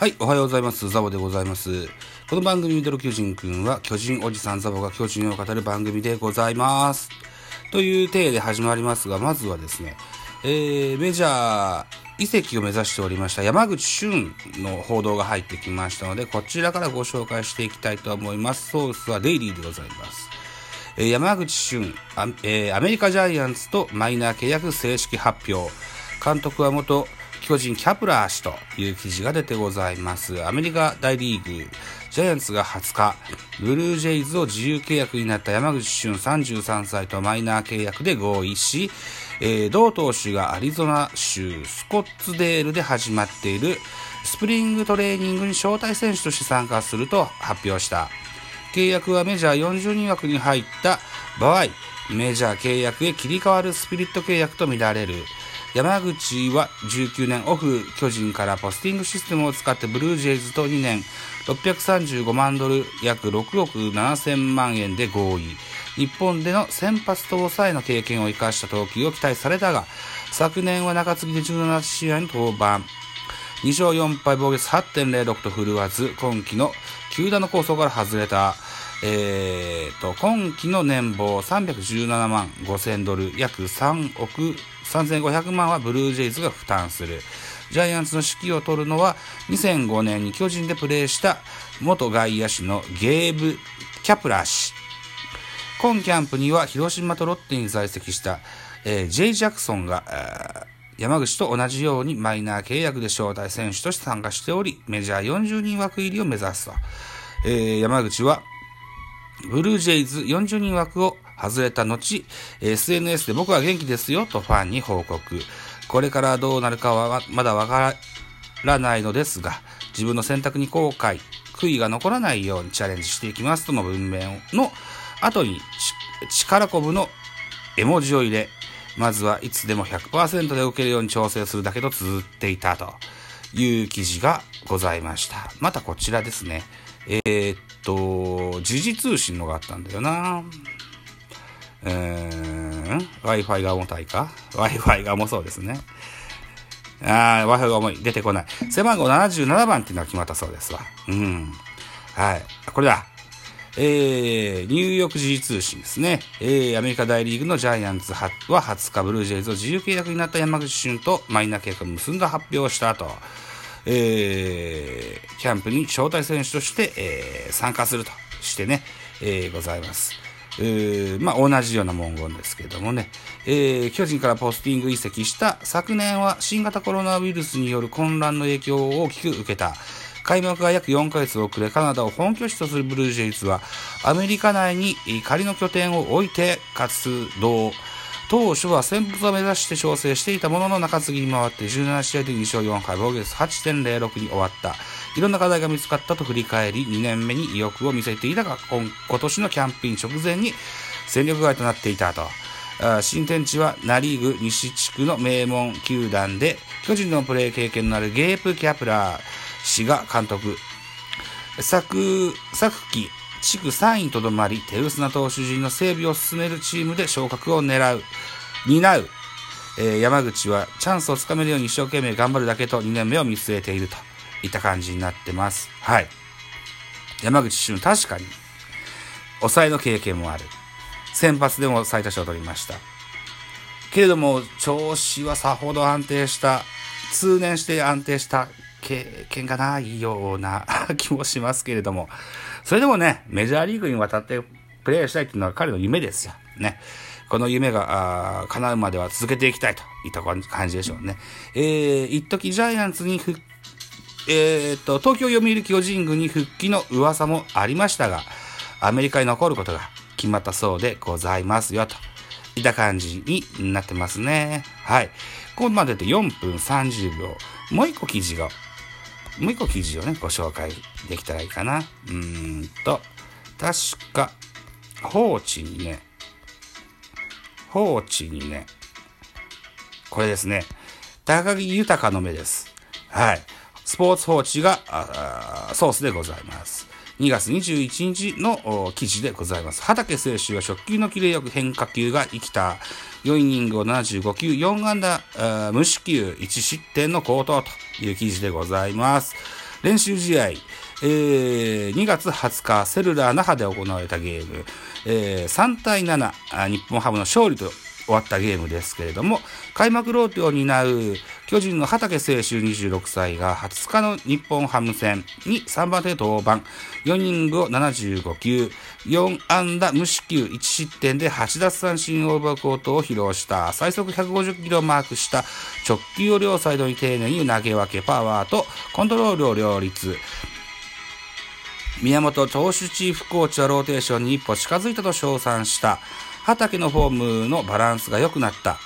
はい、おはようございます。ザボでございます。この番組ミドル巨人くんは巨人おじさんザボが巨人を語る番組でございます。という体で始まりますが、まずはですね、えー、メジャー移籍を目指しておりました山口俊の報道が入ってきましたので、こちらからご紹介していきたいと思います。ソースはデイリーでございます。えー山口俊ア,、えーアメリカジャイアンツとマイナー契約正式発表。監督は元巨人キャプラー氏という記事が出てございます。アメリカ大リーグ、ジャイアンツが20日、ブルージェイズを自由契約になった山口俊33歳とマイナー契約で合意し、えー同投手がアリゾナ州スコッツデールで始まっているスプリングトレーニングに招待選手として参加すると発表した。契約はメジャー40人枠に入った場合、メジャー契約へ切り替わるスピリット契約とみられる。山口は19年オフ巨人からポスティングシステムを使ってブルージェイズと2年635万ドル約6億7000万円で合意。日本での先発と抑えの経験を生かした投球を期待されたが、昨年は中継ぎで17試合に登板。2勝4敗防御率8.06と振るわず、今季の球団の構想から外れた、えー、と、今季の年俸317万5000ドル、約3億3500万はブルージェイズが負担する。ジャイアンツの指揮を取るのは、2005年に巨人でプレーした元外野手のゲーブ・キャプラー氏。今キャンプには広島とロッテに在籍した、えー、ジェイ・ジャクソンが、山口と同じようにマイナー契約で招待選手として参加しており、メジャー40人枠入りを目指すと。えー山口は、ブルージェイズ40人枠を外れた後、SNS で僕は元気ですよとファンに報告。これからどうなるかはまだわからないのですが、自分の選択に後悔、悔いが残らないようにチャレンジしていきますとの文面の後に力こぶの絵文字を入れ、まずはいつでも100%で受けるように調整するだけと綴っていたという記事がございました。またこちらですね。えーっと、時事通信のがあったんだよな。Wi-Fi が重たいか ?Wi-Fi が重そうですね。あー、Wi-Fi が重い。出てこない。背番号77番っていうのが決まったそうですわ。うん。はい。これだ。えー、ニューヨーク時事通信ですね。えー、アメリカ大リーグのジャイアンツは20日ブルージェイズを自由契約になった山口俊とマイナー契約を結んだ発表をしたと。えー、キャンプに招待選手として、えー参加するとしてね、えーございます。えーまあ、同じような文言ですけどもね、えー巨人からポスティング移籍した昨年は新型コロナウイルスによる混乱の影響を大きく受けた。開幕が約4ヶ月遅れ、カナダを本拠地とするブルージェイズは、アメリカ内に仮の拠点を置いて活動。当初は先発を目指して調整していたものの中継ぎに回って17試合で2勝4敗、防御率8.06に終わった。いろんな課題が見つかったと振り返り、2年目に意欲を見せていたが、今年のキャンプイン直前に戦力外となっていたと。新天地はナリーグ西地区の名門球団で、巨人のプレー経験のあるゲープ・キャプラー氏が監督。昨、昨季、地区3位とどまり、手薄な投手陣の整備を進めるチームで昇格を狙う、担う。えー山口はチャンスをつかめるように一生懸命頑張るだけと2年目を見据えているといった感じになってます。はい。山口俊、確かに、抑えの経験もある。先発でも最多勝を取りました。けれども、調子はさほど安定した、通年して安定した経験がないような 気もしますけれども、それでもね、メジャーリーグに渡ってプレーしたいっていうのは彼の夢ですよ。ね。この夢が、叶うまでは続けていきたいといった感じでしょうね。えー、一時ジャイアンツに復えーと、東京読売巨人軍に復帰の噂もありましたが、アメリカに残ることが決まったそうでございますよ、といった感じになってますね。はい。ここまでで4分30秒。もう一個記事が、もう一個記事をね、ご紹介できたらいいかな。うーんと、確か、放置にね、放置にね、これですね、高木豊の目です。はい。スポーツ報知がソースでございます。2月21日の記事でございます。畑選手は初球のキレよく変化球が生きた。4イニングを75球、4安打、無四球、1失点の好投という記事でございます。練習試合、えー、2月20日、セルラー那覇で行われたゲーム、えー、3対7、日本ハムの勝利と終わったゲームですけれども、開幕ローテを担う巨人の畠清修26歳が20日の日本ハム戦に3番手登板、4イニングを75球、4安打無四球。1失点で8奪三振オーバーコートを披露した、最速150キロをマークした。直球を両サイドに丁寧に投げ分け、パワーとコントロールを両立。宮本投手チーフコーチはローテーションに一歩近づいたと称賛した。畑のフォームのバランスが良くなった。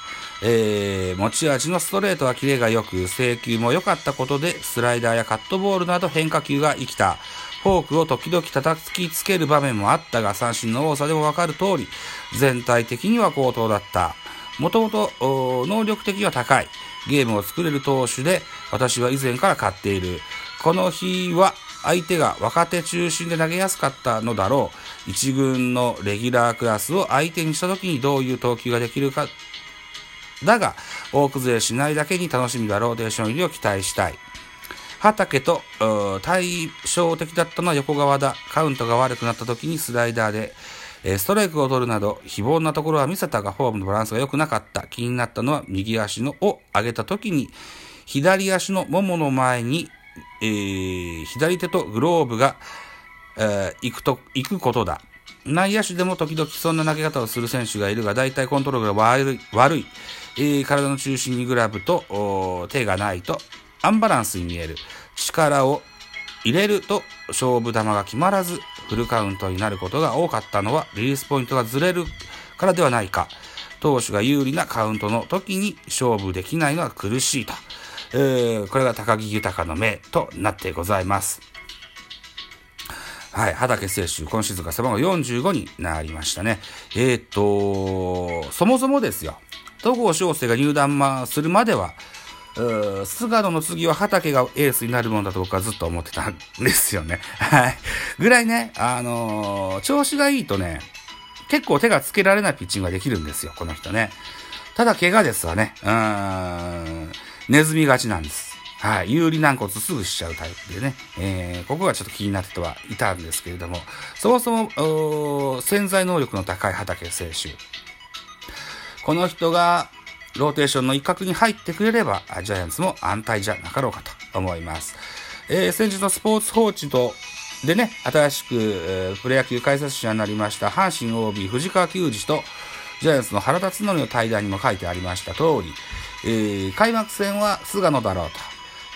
えー、持ち味のストレートはキレが良く、制球も良かったことで、スライダーやカットボールなど変化球が生きた。フォークを時々叩きつける場面もあったが、三振の多さでもわかる通り、全体的には高騰だった。もともと能力的には高い。ゲームを作れる投手で、私は以前から買っている。この日は相手が若手中心で投げやすかったのだろう。一軍のレギュラークラスを相手にした時にどういう投球ができるか。だが、大崩れしないだけに楽しみがローテーション入りを期待したい。畑と対照的だったのは横側だ。カウントが悪くなった時にスライダーで、えストライクを取るなど非凡なところは見せたがフォームのバランスが良くなかった。気になったのは右足のを上げた時に左足のももの前にえー、左手とグローブが、えー、行くと、行くことだ。内野手でも時々そんな投げ方をする選手がいるが、大体コントロールが悪い、悪い。えー、体の中心にグラブと手がないとアンバランスに見える。力を入れると勝負球が決まらず、フルカウントになることが多かったのは、リリースポイントがずれるからではないか。投手が有利なカウントの時に勝負できないのは苦しいと。えー、これが高木豊の目となってございます。はい、畑清修、今シーズンが背番号45になりましたね。えっ、ー、と、そもそもですよ、戸郷翔征が入団まするまでは、菅野の次は畑がエースになるもんだと僕はずっと思ってたんですよね。はい。ぐらいね、あのー、調子がいいとね、結構手がつけられないピッチングができるんですよ、この人ね。ただ怪我ですわね。うーん。ネズミがちなんです。はい。有利軟骨すぐしちゃうタイプでね。えー、ここがちょっと気になってはいたんですけれども、そもそも、潜在能力の高い畑選手。この人が、ローテーションの一角に入ってくれれば、ジャイアンツも安泰じゃなかろうかと思います。えー、先日のスポーツ報知と、でね、新しく、えー、プロ野球解説者になりました阪神 OB 藤川球児と、ジャイアンツの原辰徳の対談にも書いてありました通り、えー、開幕戦は菅野だろうと。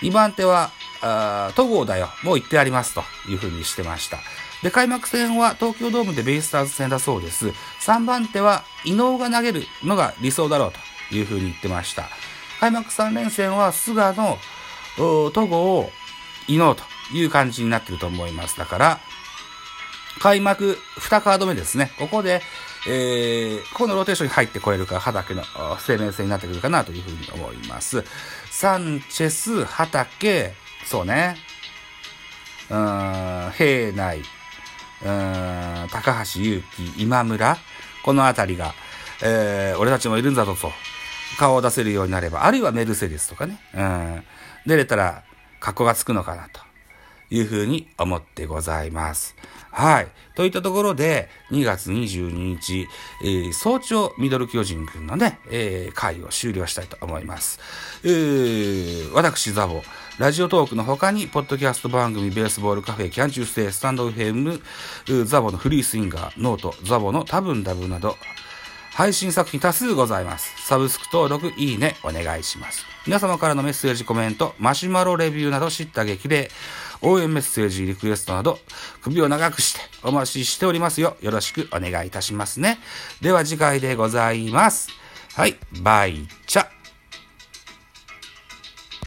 2番手は、あ戸郷だよ。もう言ってありますというふうにしてました。で、開幕戦は東京ドームでベイスターズ戦だそうです。3番手は伊能が投げるのが理想だろうというふうに言ってました。開幕3連戦は菅野、戸郷、伊能という感じになってると思います。だから、開幕2カード目ですね。ここで、えー、このローテーションに入ってこれるか、畑の生命線になってくるかなというふうに思います。サンチェス、畑、そうね。うん、平内、うん、高橋祐希、今村、このあたりが、えー、俺たちもいるんだぞと、顔を出せるようになれば、あるいはメルセデスとかね、うん、出れたら、格好がつくのかなというふうに思ってございます。はい。といったところで、2月22日、えー、早朝ミドル巨人くんのね、えー、会を終了したいと思います。えー、私、ザボ、ラジオトークの他に、ポッドキャスト番組、ベースボールカフェ、キャンチューステイ、スタンド FM、ザボのフリースインガー、ノート、ザボの多分ダブなど、配信作品多数ございます。サブスク登録、いいね、お願いします。皆様からのメッセージ、コメント、マシュマロレビューなど知った激励、応援メッセージ、リクエストなど、首を長くしてお待ちしておりますよ。よろしくお願いいたしますね。では次回でございます。はい、バイチャ。